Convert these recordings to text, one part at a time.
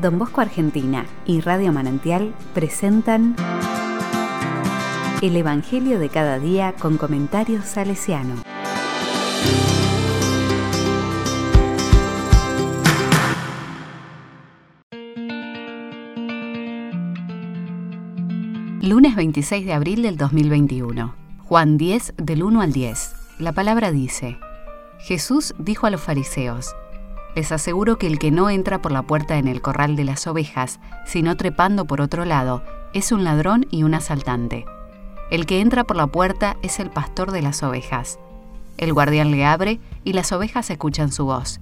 Don Bosco Argentina y Radio Manantial presentan El Evangelio de cada día con comentarios salesiano. Lunes 26 de abril del 2021. Juan 10 del 1 al 10. La palabra dice, Jesús dijo a los fariseos, Les aseguro que el que no entra por la puerta en el corral de las ovejas, sino trepando por otro lado, es un ladrón y un asaltante. El que entra por la puerta es el pastor de las ovejas. El guardián le abre y las ovejas escuchan su voz.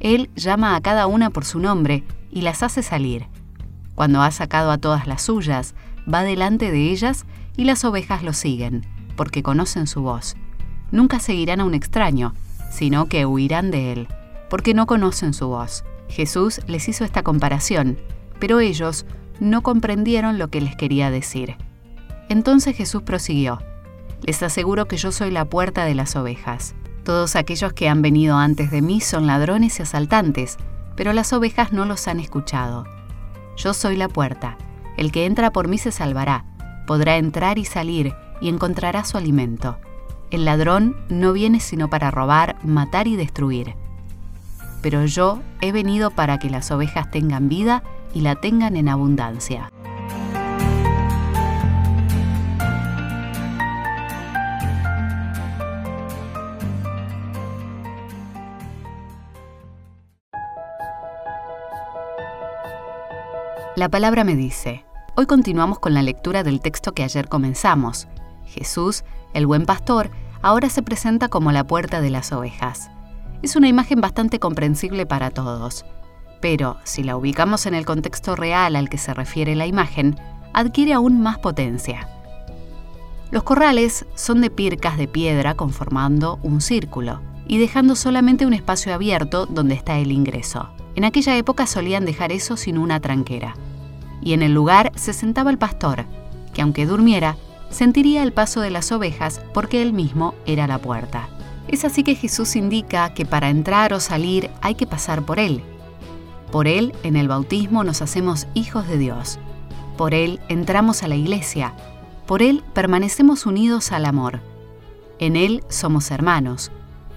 Él llama a cada una por su nombre y las hace salir. Cuando ha sacado a todas las suyas, va delante de ellas y las ovejas lo siguen, porque conocen su voz. Nunca seguirán a un extraño, sino que huirán de él, porque no conocen su voz. Jesús les hizo esta comparación, pero ellos no comprendieron lo que les quería decir. Entonces Jesús prosiguió, Les aseguro que yo soy la puerta de las ovejas. Todos aquellos que han venido antes de mí son ladrones y asaltantes, pero las ovejas no los han escuchado. Yo soy la puerta. El que entra por mí se salvará, podrá entrar y salir y encontrará su alimento. El ladrón no viene sino para robar, matar y destruir. Pero yo he venido para que las ovejas tengan vida y la tengan en abundancia. La palabra me dice, hoy continuamos con la lectura del texto que ayer comenzamos. Jesús, el buen pastor, ahora se presenta como la puerta de las ovejas. Es una imagen bastante comprensible para todos, pero si la ubicamos en el contexto real al que se refiere la imagen, adquiere aún más potencia. Los corrales son de pircas de piedra conformando un círculo y dejando solamente un espacio abierto donde está el ingreso. En aquella época solían dejar eso sin una tranquera. Y en el lugar se sentaba el pastor, que aunque durmiera, sentiría el paso de las ovejas porque él mismo era la puerta. Es así que Jesús indica que para entrar o salir hay que pasar por Él. Por Él, en el bautismo, nos hacemos hijos de Dios. Por Él entramos a la iglesia. Por Él permanecemos unidos al amor. En Él somos hermanos.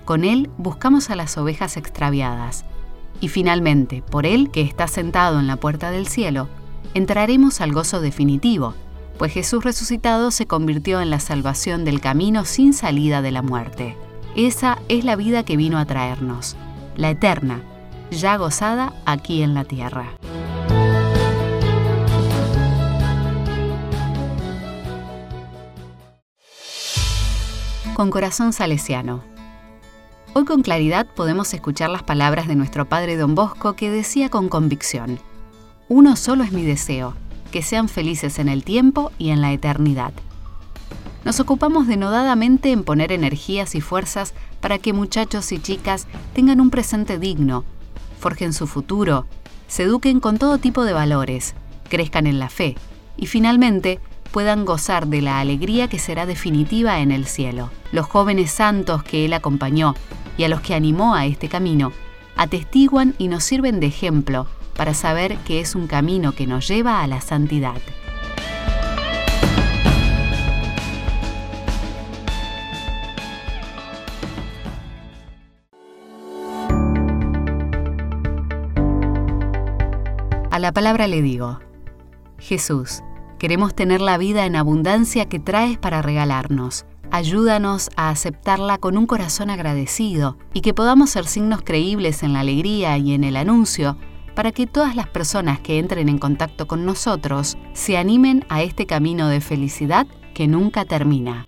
Con Él buscamos a las ovejas extraviadas. Y finalmente, por Él, que está sentado en la puerta del cielo, entraremos al gozo definitivo, pues Jesús resucitado se convirtió en la salvación del camino sin salida de la muerte. Esa es la vida que vino a traernos, la eterna, ya gozada aquí en la tierra. Con corazón salesiano. Hoy con claridad podemos escuchar las palabras de nuestro padre don Bosco que decía con convicción, Uno solo es mi deseo, que sean felices en el tiempo y en la eternidad. Nos ocupamos denodadamente en poner energías y fuerzas para que muchachos y chicas tengan un presente digno, forjen su futuro, se eduquen con todo tipo de valores, crezcan en la fe y finalmente puedan gozar de la alegría que será definitiva en el cielo. Los jóvenes santos que Él acompañó y a los que animó a este camino, atestiguan y nos sirven de ejemplo para saber que es un camino que nos lleva a la santidad. La palabra le digo, Jesús, queremos tener la vida en abundancia que traes para regalarnos Ayúdanos a aceptarla con un corazón agradecido y que podamos ser signos creíbles en la alegría y en el anuncio para que todas las personas que entren en contacto con nosotros se animen a este camino de felicidad que nunca termina.